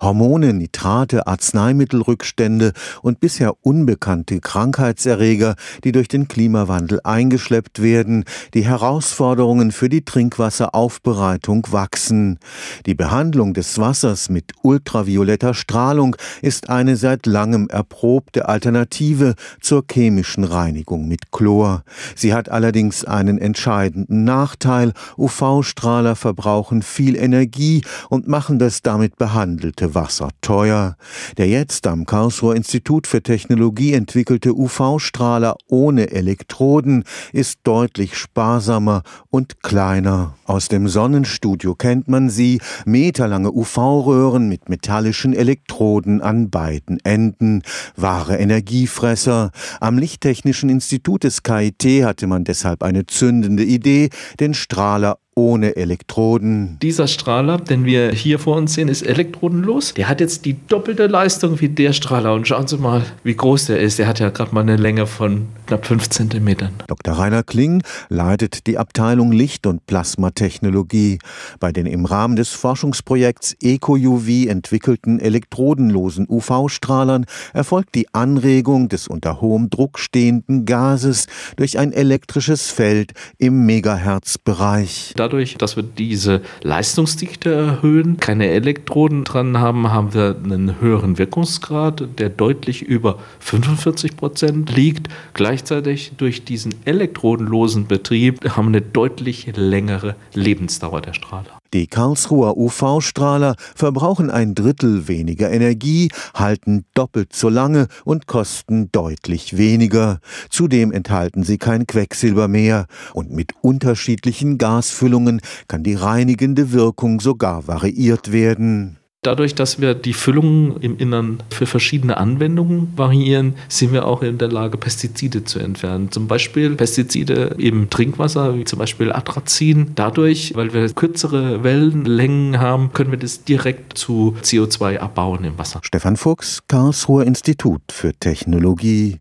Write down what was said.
Hormone, Nitrate, Arzneimittelrückstände und bisher unbekannte Krankheitserreger, die durch den Klimawandel eingeschleppt werden. Die Herausforderungen für die Trinkwasseraufbereitung wachsen. Die Behandlung des Wassers mit ultravioletter Strahlung ist eine seit langem erprobte Alternative zur chemischen Reinigung mit Chlor. Sie hat allerdings einen entscheidenden Nachteil. UV-Strahler verbrauchen viel Energie und machen das damit behandelte Wasser teuer. Der jetzt am Karlsruher Institut für Technologie entwickelte UV-Strahler ohne Elektroden ist deutlich sparsamer und kleiner. Aus dem Sonnenstudio kennt man sie, meterlange UV-Röhren mit metallischen Elektroden an beiden Enden, wahre Energiefresser. Am Lichttechnischen Institut des KIT hatte man deshalb eine zündende Idee, den Strahler ohne Elektroden. Dieser Strahler, den wir hier vor uns sehen, ist elektrodenlos. Der hat jetzt die doppelte Leistung wie der Strahler. Und schauen Sie mal, wie groß der ist. Der hat ja gerade mal eine Länge von knapp 5 Zentimetern. Dr. Rainer Kling leitet die Abteilung Licht- und Plasmatechnologie. Bei den im Rahmen des Forschungsprojekts EcoUV entwickelten elektrodenlosen UV-Strahlern erfolgt die Anregung des unter hohem Druck stehenden Gases durch ein elektrisches Feld im Megahertz-Bereich. Dadurch, dass wir diese Leistungsdichte erhöhen, keine Elektroden dran haben, haben wir einen höheren Wirkungsgrad, der deutlich über 45 Prozent liegt. Gleichzeitig durch diesen elektrodenlosen Betrieb haben wir eine deutlich längere Lebensdauer der Strahler. Die Karlsruher UV-Strahler verbrauchen ein Drittel weniger Energie, halten doppelt so lange und kosten deutlich weniger. Zudem enthalten sie kein Quecksilber mehr und mit unterschiedlichen Gasfüllungen kann die reinigende Wirkung sogar variiert werden. Dadurch, dass wir die Füllungen im Innern für verschiedene Anwendungen variieren, sind wir auch in der Lage, Pestizide zu entfernen. Zum Beispiel Pestizide im Trinkwasser, wie zum Beispiel Atrazin. Dadurch, weil wir kürzere Wellenlängen haben, können wir das direkt zu CO2 abbauen im Wasser. Stefan Fuchs, Karlsruher Institut für Technologie.